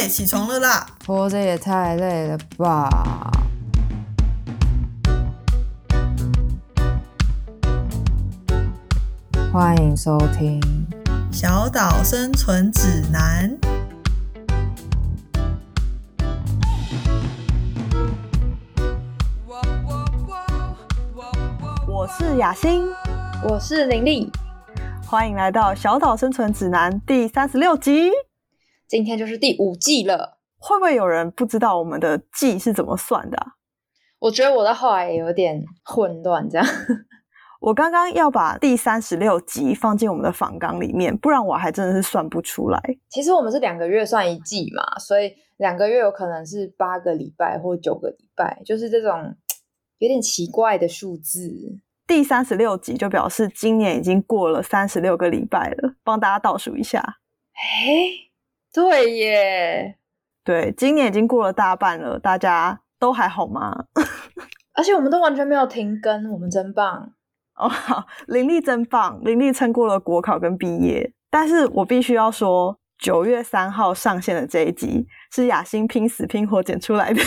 哎，起床了啦！活着也太累了吧！欢迎收听《小岛生存指南》。我是雅欣，我是林丽，欢迎来到《小岛生存指南》第三十六集。今天就是第五季了，会不会有人不知道我们的季是怎么算的？我觉得我的话也有点混乱，这样。我刚刚要把第三十六集放进我们的访纲里面，不然我还真的是算不出来。其实我们是两个月算一季嘛，所以两个月有可能是八个礼拜或九个礼拜，就是这种有点奇怪的数字。第三十六集就表示今年已经过了三十六个礼拜了，帮大家倒数一下。哎，对耶，对，今年已经过了大半了，大家都还好吗？而且我们都完全没有停更，我们真棒。哦，好，林立真棒，林立撑过了国考跟毕业。但是我必须要说，九月三号上线的这一集是雅欣拼死拼活剪出来的，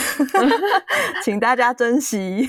请大家珍惜。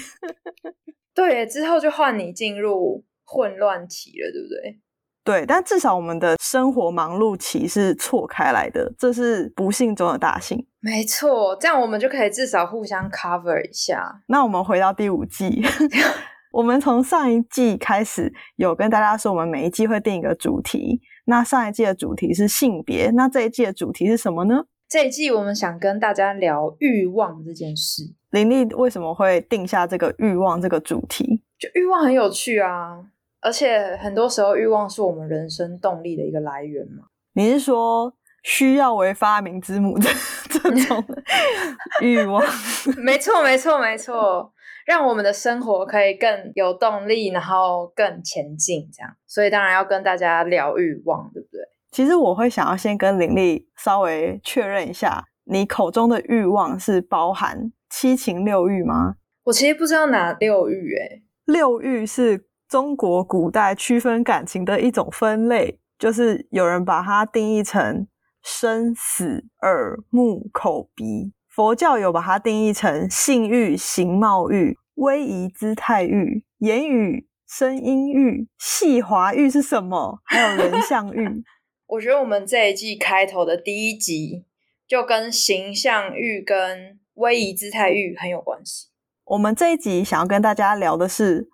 对，之后就换你进入混乱期了，对不对？对，但至少我们的生活忙碌期是错开来的，这是不幸中的大幸。没错，这样我们就可以至少互相 cover 一下。那我们回到第五季。我们从上一季开始有跟大家说，我们每一季会定一个主题。那上一季的主题是性别，那这一季的主题是什么呢？这一季我们想跟大家聊欲望这件事。林立为什么会定下这个欲望这个主题？就欲望很有趣啊，而且很多时候欲望是我们人生动力的一个来源嘛。你是说需要为发明之母的 这种 欲望？没错，没错，没错。让我们的生活可以更有动力，然后更前进，这样。所以当然要跟大家聊欲望，对不对？其实我会想要先跟林丽稍微确认一下，你口中的欲望是包含七情六欲吗？我其实不知道哪六欲，诶六欲是中国古代区分感情的一种分类，就是有人把它定义成生死耳目口鼻。佛教有把它定义成性欲、形貌欲、威仪姿态欲、言语声音欲、细滑欲是什么？还有人像欲。我觉得我们这一季开头的第一集就跟形象欲跟威仪姿态欲很有关系。我们这一集想要跟大家聊的是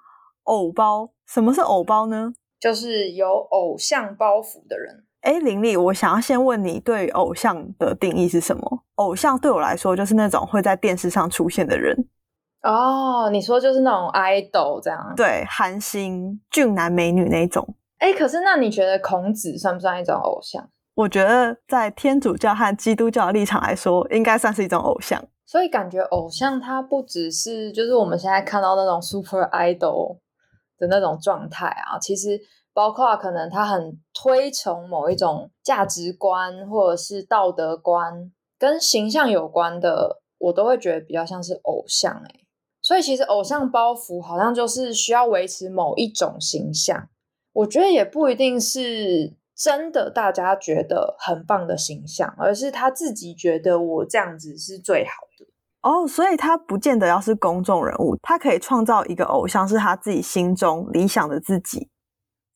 偶包。什么是偶包呢？就是有偶像包袱的人。哎，林丽，我想要先问你，对偶像的定义是什么？偶像对我来说，就是那种会在电视上出现的人。哦，你说就是那种 idol 这样？对，韩星、俊男美女那种。哎，可是那你觉得孔子算不算一种偶像？我觉得在天主教和基督教的立场来说，应该算是一种偶像。所以感觉偶像他不只是就是我们现在看到那种 super idol 的那种状态啊，其实。包括可能他很推崇某一种价值观，或者是道德观，跟形象有关的，我都会觉得比较像是偶像哎。所以其实偶像包袱好像就是需要维持某一种形象，我觉得也不一定是真的大家觉得很棒的形象，而是他自己觉得我这样子是最好的哦。所以他不见得要是公众人物，他可以创造一个偶像，是他自己心中理想的自己。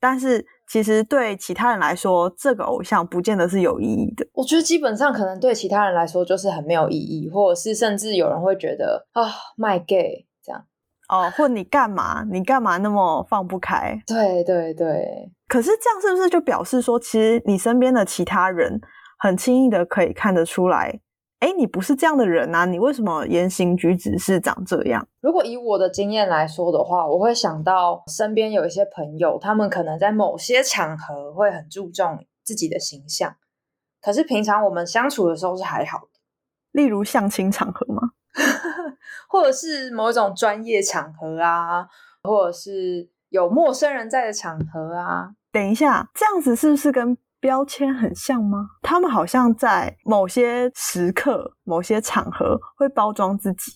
但是其实对其他人来说，这个偶像不见得是有意义的。我觉得基本上可能对其他人来说就是很没有意义，或者是甚至有人会觉得啊卖 gay 这样哦，或你干嘛？你干嘛那么放不开？对对对。可是这样是不是就表示说，其实你身边的其他人很轻易的可以看得出来？哎，你不是这样的人呐，你为什么言行举止是长这样？如果以我的经验来说的话，我会想到身边有一些朋友，他们可能在某些场合会很注重自己的形象，可是平常我们相处的时候是还好的。例如相亲场合吗？或者是某一种专业场合啊，或者是有陌生人在的场合啊？等一下，这样子是不是跟？标签很像吗？他们好像在某些时刻、某些场合会包装自己，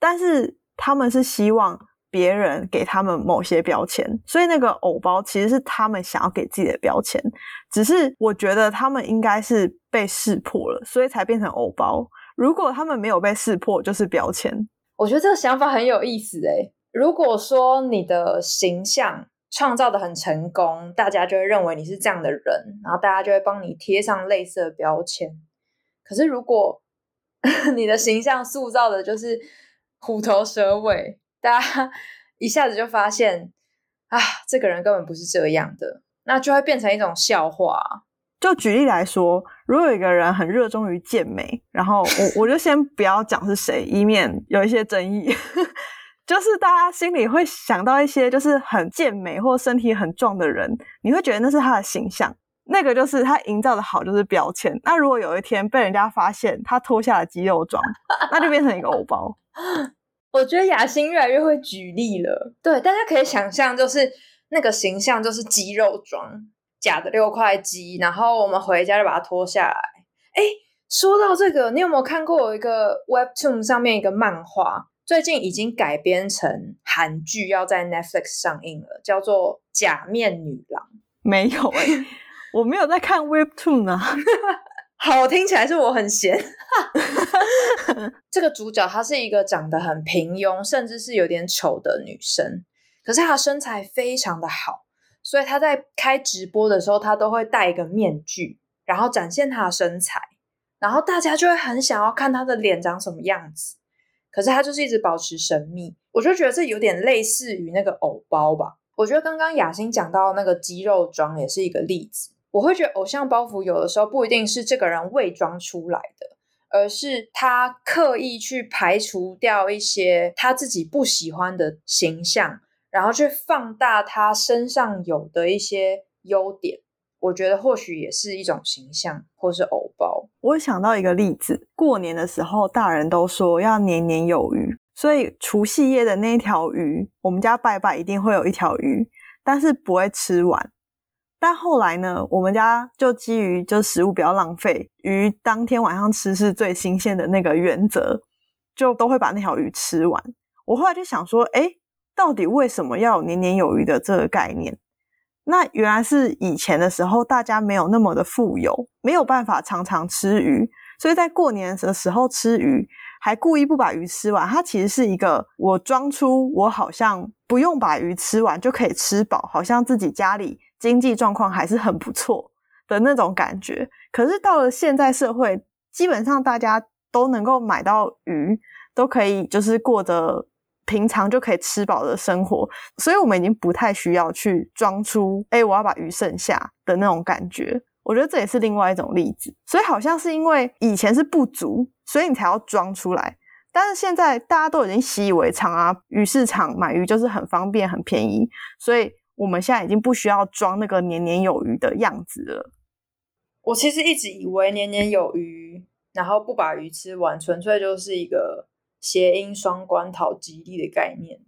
但是他们是希望别人给他们某些标签，所以那个偶包其实是他们想要给自己的标签。只是我觉得他们应该是被识破了，所以才变成偶包。如果他们没有被识破，就是标签。我觉得这个想法很有意思诶。如果说你的形象创造的很成功，大家就会认为你是这样的人，然后大家就会帮你贴上类似的标签。可是如果 你的形象塑造的就是虎头蛇尾，大家一下子就发现啊，这个人根本不是这样的，那就会变成一种笑话。就举例来说，如果有一个人很热衷于健美，然后我我就先不要讲是谁，以免有一些争议。就是大家心里会想到一些就是很健美或身体很壮的人，你会觉得那是他的形象。那个就是他营造的好，就是标签。那如果有一天被人家发现他脱下了肌肉装，那就变成一个欧包。我觉得雅欣越来越会举例了。对，大家可以想象，就是那个形象就是肌肉装，假的六块肌，然后我们回家就把它脱下来。哎，说到这个，你有没有看过有一个 Webtoon 上面一个漫画，最近已经改编成韩剧，要在 Netflix 上映了，叫做《假面女郎》。没有哎。我没有在看 Webtoon 啊，好听起来是我很闲。这个主角她是一个长得很平庸，甚至是有点丑的女生，可是她身材非常的好，所以她在开直播的时候，她都会戴一个面具，然后展现她的身材，然后大家就会很想要看她的脸长什么样子。可是他就是一直保持神秘，我就觉得这有点类似于那个偶包吧。我觉得刚刚雅欣讲到那个肌肉妆也是一个例子。我会觉得偶像包袱有的时候不一定是这个人伪装出来的，而是他刻意去排除掉一些他自己不喜欢的形象，然后去放大他身上有的一些优点。我觉得或许也是一种形象，或是偶包。我想到一个例子，过年的时候大人都说要年年有余，所以除夕夜的那条鱼，我们家拜拜一定会有一条鱼，但是不会吃完。但后来呢，我们家就基于就食物不要浪费，鱼当天晚上吃是最新鲜的那个原则，就都会把那条鱼吃完。我后来就想说，哎，到底为什么要有年年有余的这个概念？那原来是以前的时候大家没有那么的富有，没有办法常常吃鱼，所以在过年的时候吃鱼，还故意不把鱼吃完。它其实是一个我装出我好像不用把鱼吃完就可以吃饱，好像自己家里。经济状况还是很不错的那种感觉，可是到了现在社会，基本上大家都能够买到鱼，都可以就是过着平常就可以吃饱的生活，所以我们已经不太需要去装出哎我要把鱼剩下的那种感觉。我觉得这也是另外一种例子，所以好像是因为以前是不足，所以你才要装出来，但是现在大家都已经习以为常啊，鱼市场买鱼就是很方便很便宜，所以。我们现在已经不需要装那个年年有余的样子了。我其实一直以为年年有余，然后不把鱼吃完，纯粹就是一个谐音双关讨吉利的概念。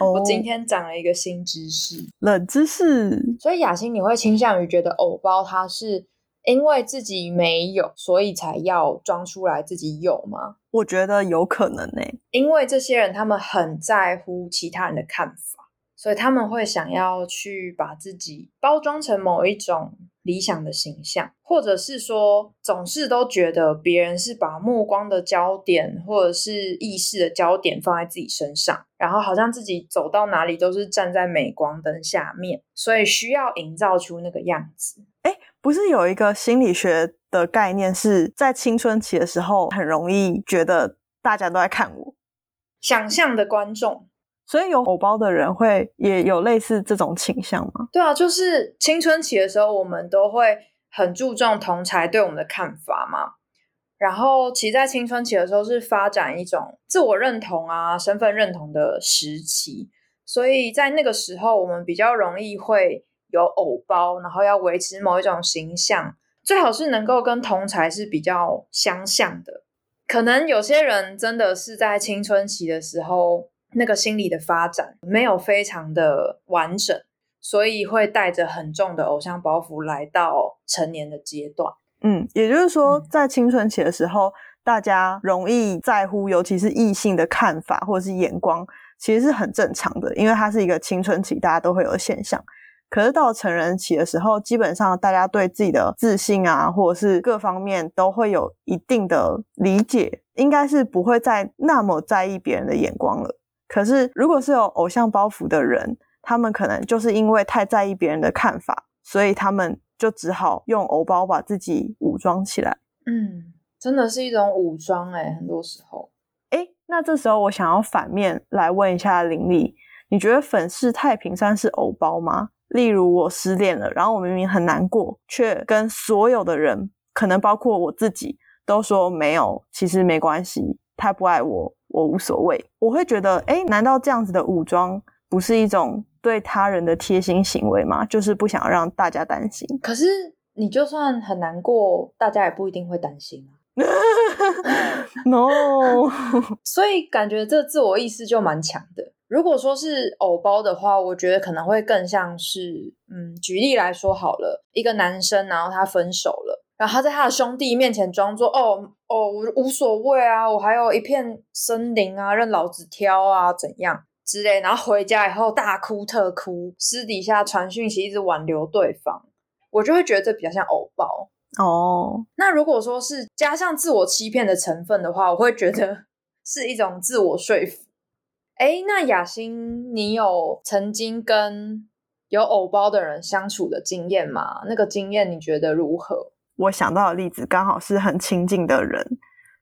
我今天长了一个新知识，冷知识。所以雅欣，你会倾向于觉得偶包它是因为自己没有，所以才要装出来自己有吗？我觉得有可能呢，因为这些人他们很在乎其他人的看法。所以他们会想要去把自己包装成某一种理想的形象，或者是说总是都觉得别人是把目光的焦点或者是意识的焦点放在自己身上，然后好像自己走到哪里都是站在镁光灯下面，所以需要营造出那个样子。哎，不是有一个心理学的概念是在青春期的时候很容易觉得大家都在看我，想象的观众。所以有偶包的人会也有类似这种倾向吗？对啊，就是青春期的时候，我们都会很注重同才对我们的看法嘛。然后，其实，在青春期的时候是发展一种自我认同啊、身份认同的时期，所以在那个时候，我们比较容易会有偶包，然后要维持某一种形象，最好是能够跟同才是比较相像的。可能有些人真的是在青春期的时候。那个心理的发展没有非常的完整，所以会带着很重的偶像包袱来到成年的阶段。嗯，也就是说，在青春期的时候，大家容易在乎，尤其是异性的看法或者是眼光，其实是很正常的，因为它是一个青春期大家都会有的现象。可是到了成人期的时候，基本上大家对自己的自信啊，或者是各方面都会有一定的理解，应该是不会再那么在意别人的眼光了。可是如果是有偶像包袱的人，他们可能就是因为太在意别人的看法，所以他们就只好用偶包把自己武装起来。嗯，真的是一种武装哎，很多时候。哎，那这时候我想要反面来问一下林丽，你觉得粉饰太平山是偶包吗？例如我失恋了，然后我明明很难过，却跟所有的人，可能包括我自己，都说没有，其实没关系，他不爱我，我无所谓。我会觉得，哎，难道这样子的武装不是一种对他人的贴心行为吗？就是不想让大家担心。可是你就算很难过，大家也不一定会担心啊。No，所以感觉这自我意识就蛮强的。如果说是偶包的话，我觉得可能会更像是，嗯，举例来说好了，一个男生，然后他分手了，然后他在他的兄弟面前装作，哦哦，我无所谓啊，我还有一片森林啊，任老子挑啊，怎样之类，然后回家以后大哭特哭，私底下传讯息一直挽留对方，我就会觉得这比较像偶包。哦，那如果说是加上自我欺骗的成分的话，我会觉得 是一种自我说服。哎，那雅欣，你有曾经跟有偶包的人相处的经验吗？那个经验你觉得如何？我想到的例子刚好是很亲近的人，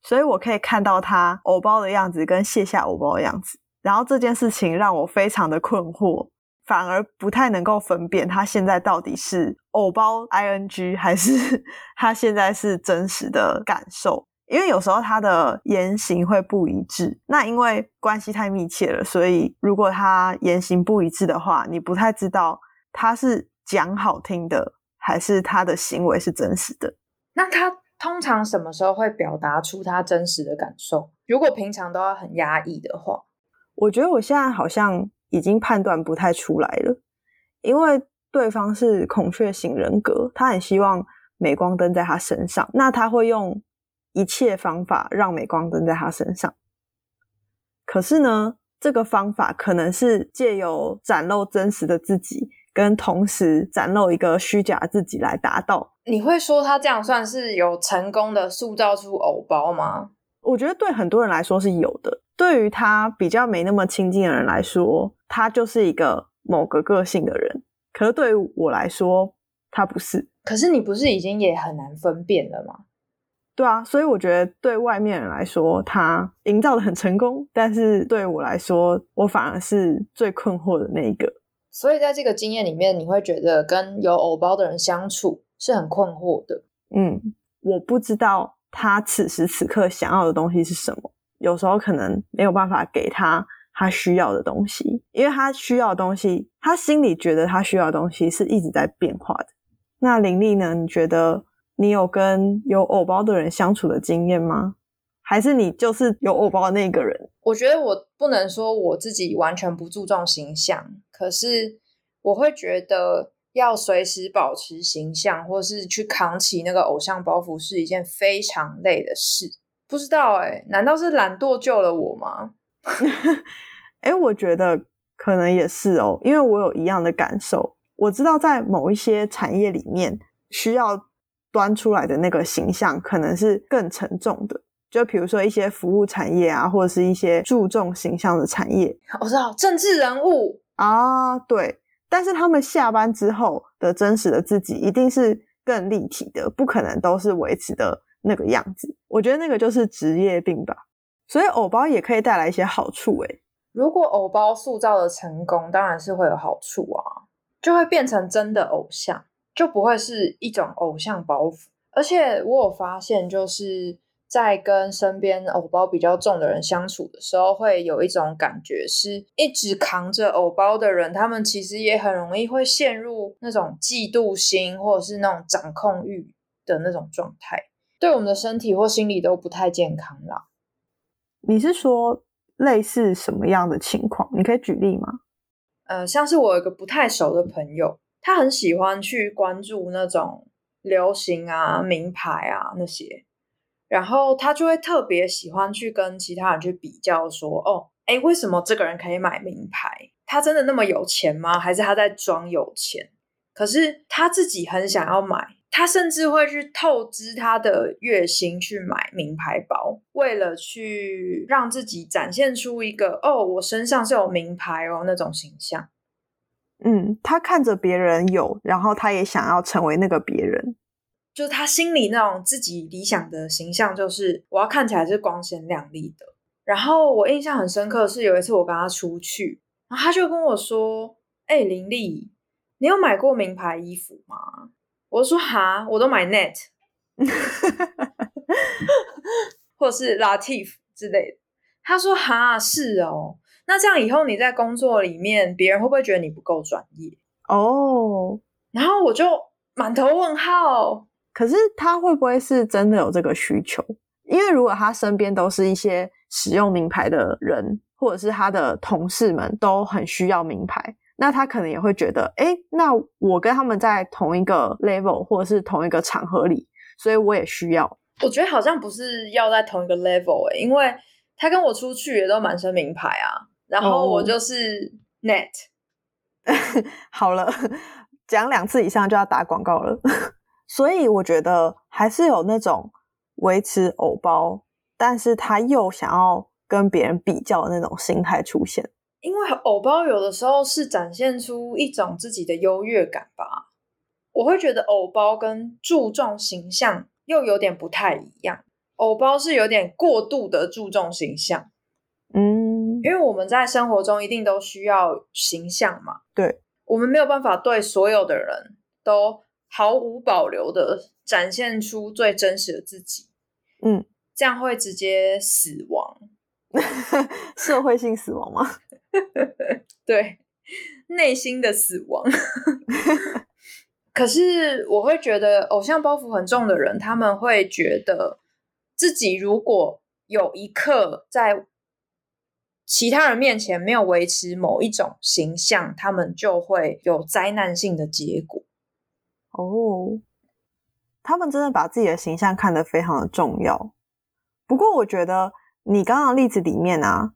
所以我可以看到他偶包的样子跟卸下偶包的样子，然后这件事情让我非常的困惑，反而不太能够分辨他现在到底是偶包 ing 还是 他现在是真实的感受。因为有时候他的言行会不一致，那因为关系太密切了，所以如果他言行不一致的话，你不太知道他是讲好听的，还是他的行为是真实的。那他通常什么时候会表达出他真实的感受？如果平常都要很压抑的话，我觉得我现在好像已经判断不太出来了，因为对方是孔雀型人格，他很希望镁光灯在他身上，那他会用。一切方法让镁光灯在他身上，可是呢，这个方法可能是借由展露真实的自己，跟同时展露一个虚假自己来达到。你会说他这样算是有成功的塑造出偶包吗？我觉得对很多人来说是有的，对于他比较没那么亲近的人来说，他就是一个某个个性的人。可是对于我来说，他不是。可是你不是已经也很难分辨了吗？对啊，所以我觉得对外面人来说，他营造的很成功，但是对我来说，我反而是最困惑的那一个。所以在这个经验里面，你会觉得跟有偶包的人相处是很困惑的。嗯，我不知道他此时此刻想要的东西是什么，有时候可能没有办法给他他需要的东西，因为他需要的东西，他心里觉得他需要的东西是一直在变化的。那林丽呢？你觉得？你有跟有偶包的人相处的经验吗？还是你就是有偶包的那个人？我觉得我不能说我自己完全不注重形象，可是我会觉得要随时保持形象，或是去扛起那个偶像包袱，是一件非常累的事。不知道哎，难道是懒惰救了我吗？哎，我觉得可能也是哦，因为我有一样的感受。我知道在某一些产业里面需要。端出来的那个形象可能是更沉重的，就比如说一些服务产业啊，或者是一些注重形象的产业。我知道政治人物啊，对，但是他们下班之后的真实的自己一定是更立体的，不可能都是维持的那个样子。我觉得那个就是职业病吧。所以偶包也可以带来一些好处，诶如果偶包塑造的成功，当然是会有好处啊，就会变成真的偶像。就不会是一种偶像包袱，而且我有发现，就是在跟身边偶包比较重的人相处的时候，会有一种感觉，是一直扛着偶包的人，他们其实也很容易会陷入那种嫉妒心或者是那种掌控欲的那种状态，对我们的身体或心理都不太健康啦。你是说类似什么样的情况？你可以举例吗？呃，像是我有一个不太熟的朋友。他很喜欢去关注那种流行啊、名牌啊那些，然后他就会特别喜欢去跟其他人去比较，说：“哦，哎，为什么这个人可以买名牌？他真的那么有钱吗？还是他在装有钱？可是他自己很想要买，他甚至会去透支他的月薪去买名牌包，为了去让自己展现出一个哦，我身上是有名牌哦那种形象。嗯，他看着别人有，然后他也想要成为那个别人，就是他心里那种自己理想的形象，就是我要看起来是光鲜亮丽的。然后我印象很深刻是有一次我跟他出去，然后他就跟我说：“哎，林丽，你有买过名牌衣服吗？”我说：“哈，我都买 Net，或者是 Latif 之类的。”他说：“哈，是哦。那这样以后你在工作里面，别人会不会觉得你不够专业？”哦，然后我就满头问号。可是他会不会是真的有这个需求？因为如果他身边都是一些使用名牌的人，或者是他的同事们都很需要名牌，那他可能也会觉得，哎，那我跟他们在同一个 level 或者是同一个场合里，所以我也需要。我觉得好像不是要在同一个 level 哎，因为他跟我出去也都满身名牌啊，然后我就是 net。好了，讲两次以上就要打广告了，所以我觉得还是有那种。维持偶包，但是他又想要跟别人比较的那种心态出现，因为偶包有的时候是展现出一种自己的优越感吧。我会觉得偶包跟注重形象又有点不太一样，偶包是有点过度的注重形象，嗯，因为我们在生活中一定都需要形象嘛，对，我们没有办法对所有的人都毫无保留的展现出最真实的自己。嗯，这样会直接死亡，社会性死亡吗？对，内心的死亡。可是我会觉得，偶像包袱很重的人，他们会觉得自己如果有一刻在其他人面前没有维持某一种形象，他们就会有灾难性的结果。哦。他们真的把自己的形象看得非常的重要。不过，我觉得你刚刚例子里面啊，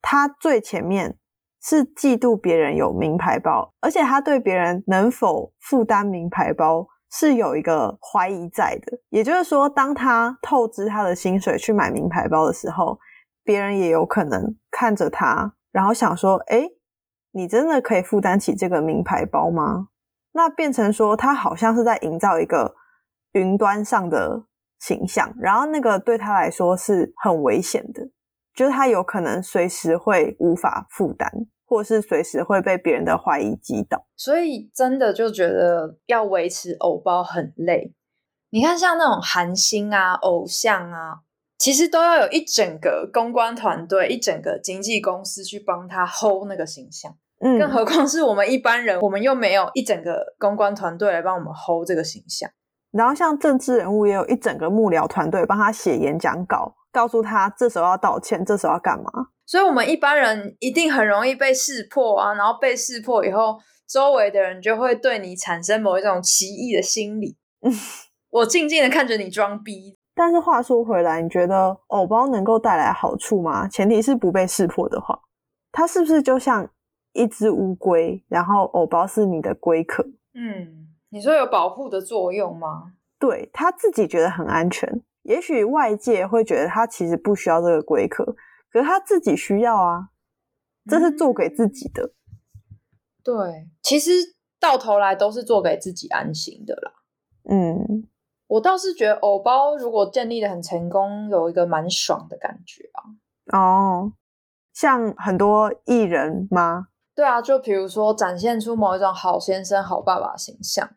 他最前面是嫉妒别人有名牌包，而且他对别人能否负担名牌包是有一个怀疑在的。也就是说，当他透支他的薪水去买名牌包的时候，别人也有可能看着他，然后想说：“哎，你真的可以负担起这个名牌包吗？”那变成说，他好像是在营造一个。云端上的形象，然后那个对他来说是很危险的，就是他有可能随时会无法负担，或是随时会被别人的怀疑击倒。所以真的就觉得要维持偶包很累。你看，像那种韩星啊、偶像啊，其实都要有一整个公关团队、一整个经纪公司去帮他 hold 那个形象。嗯，更何况是我们一般人，我们又没有一整个公关团队来帮我们 hold 这个形象。然后像政治人物也有一整个幕僚团队帮他写演讲稿，告诉他这时候要道歉，这时候要干嘛。所以，我们一般人一定很容易被识破啊。然后被识破以后，周围的人就会对你产生某一种奇异的心理。我静静的看着你装逼。但是话说回来，你觉得偶包能够带来好处吗？前提是不被识破的话，它是不是就像一只乌龟，然后偶包是你的龟壳？嗯。你说有保护的作用吗？对他自己觉得很安全，也许外界会觉得他其实不需要这个龟壳，可是他自己需要啊，这是做给自己的。对，其实到头来都是做给自己安心的啦。嗯，我倒是觉得偶包如果建立的很成功，有一个蛮爽的感觉啊。哦，像很多艺人吗？对啊，就比如说展现出某一种好先生、好爸爸形象。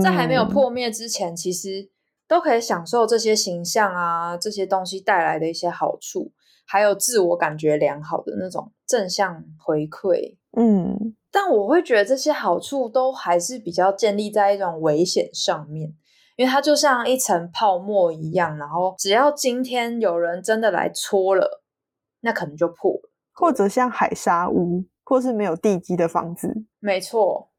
在还没有破灭之前，其实都可以享受这些形象啊，这些东西带来的一些好处，还有自我感觉良好的那种正向回馈。嗯，但我会觉得这些好处都还是比较建立在一种危险上面，因为它就像一层泡沫一样，然后只要今天有人真的来戳了，那可能就破了，或者像海沙屋，或是没有地基的房子。没错。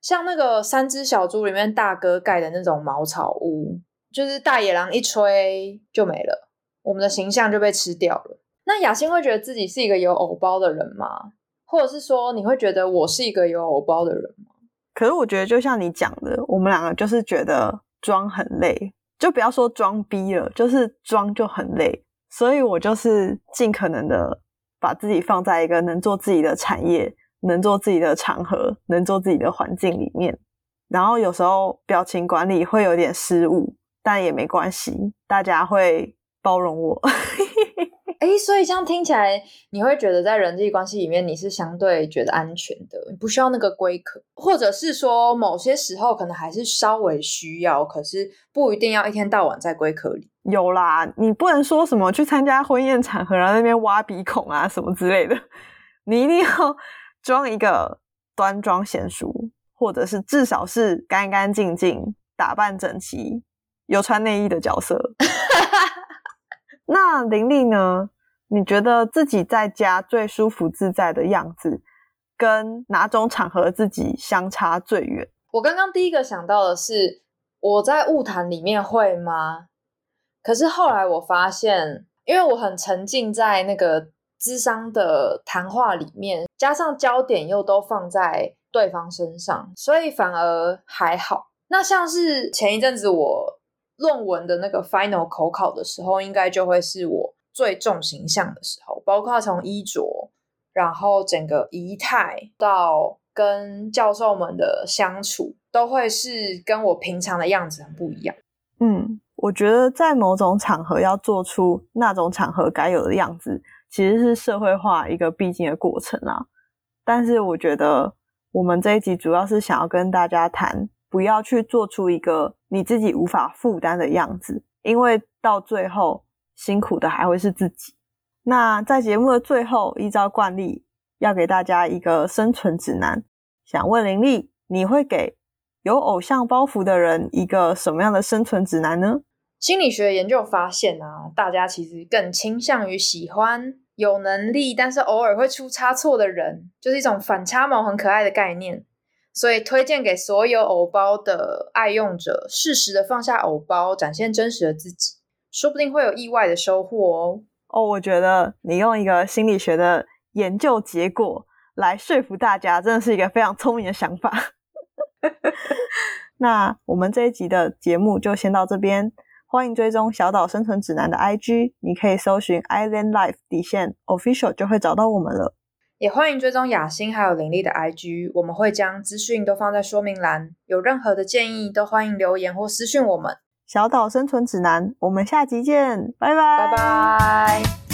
像那个三只小猪里面大哥盖的那种茅草屋，就是大野狼一吹就没了，我们的形象就被吃掉了。那雅欣会觉得自己是一个有偶包的人吗？或者是说，你会觉得我是一个有偶包的人吗？可是我觉得，就像你讲的，我们两个就是觉得装很累，就不要说装逼了，就是装就很累。所以我就是尽可能的把自己放在一个能做自己的产业、能做自己的场合、能做自己的环境里面。然后有时候表情管理会有点失误，但也没关系，大家会包容我。哎，所以这样听起来，你会觉得在人际关系里面，你是相对觉得安全的，你不需要那个龟壳，或者是说某些时候可能还是稍微需要，可是不一定要一天到晚在龟壳里。有啦，你不能说什么去参加婚宴场合，然后那边挖鼻孔啊什么之类的，你一定要装一个端庄娴熟，或者是至少是干干净净、打扮整齐、有穿内衣的角色。那玲玲呢？你觉得自己在家最舒服自在的样子，跟哪种场合自己相差最远？我刚刚第一个想到的是，我在物谈里面会吗？可是后来我发现，因为我很沉浸在那个智商的谈话里面，加上焦点又都放在对方身上，所以反而还好。那像是前一阵子我。论文的那个 final 口考的时候，应该就会是我最重形象的时候，包括从衣着，然后整个仪态到跟教授们的相处，都会是跟我平常的样子很不一样。嗯，我觉得在某种场合要做出那种场合该有的样子，其实是社会化一个必经的过程啊。但是我觉得我们这一集主要是想要跟大家谈。不要去做出一个你自己无法负担的样子，因为到最后辛苦的还会是自己。那在节目的最后，依照惯例，要给大家一个生存指南。想问林丽，你会给有偶像包袱的人一个什么样的生存指南呢？心理学研究发现啊，大家其实更倾向于喜欢有能力但是偶尔会出差错的人，就是一种反差萌很可爱的概念。所以推荐给所有偶包的爱用者，适时的放下偶包，展现真实的自己，说不定会有意外的收获哦。哦，我觉得你用一个心理学的研究结果来说服大家，真的是一个非常聪明的想法。那我们这一集的节目就先到这边，欢迎追踪小岛生存指南的 IG，你可以搜寻 Island Life 底线 Official 就会找到我们了。也欢迎追踪雅欣还有林丽的 IG，我们会将资讯都放在说明栏。有任何的建议，都欢迎留言或私讯我们。小岛生存指南，我们下集见，拜拜，拜拜。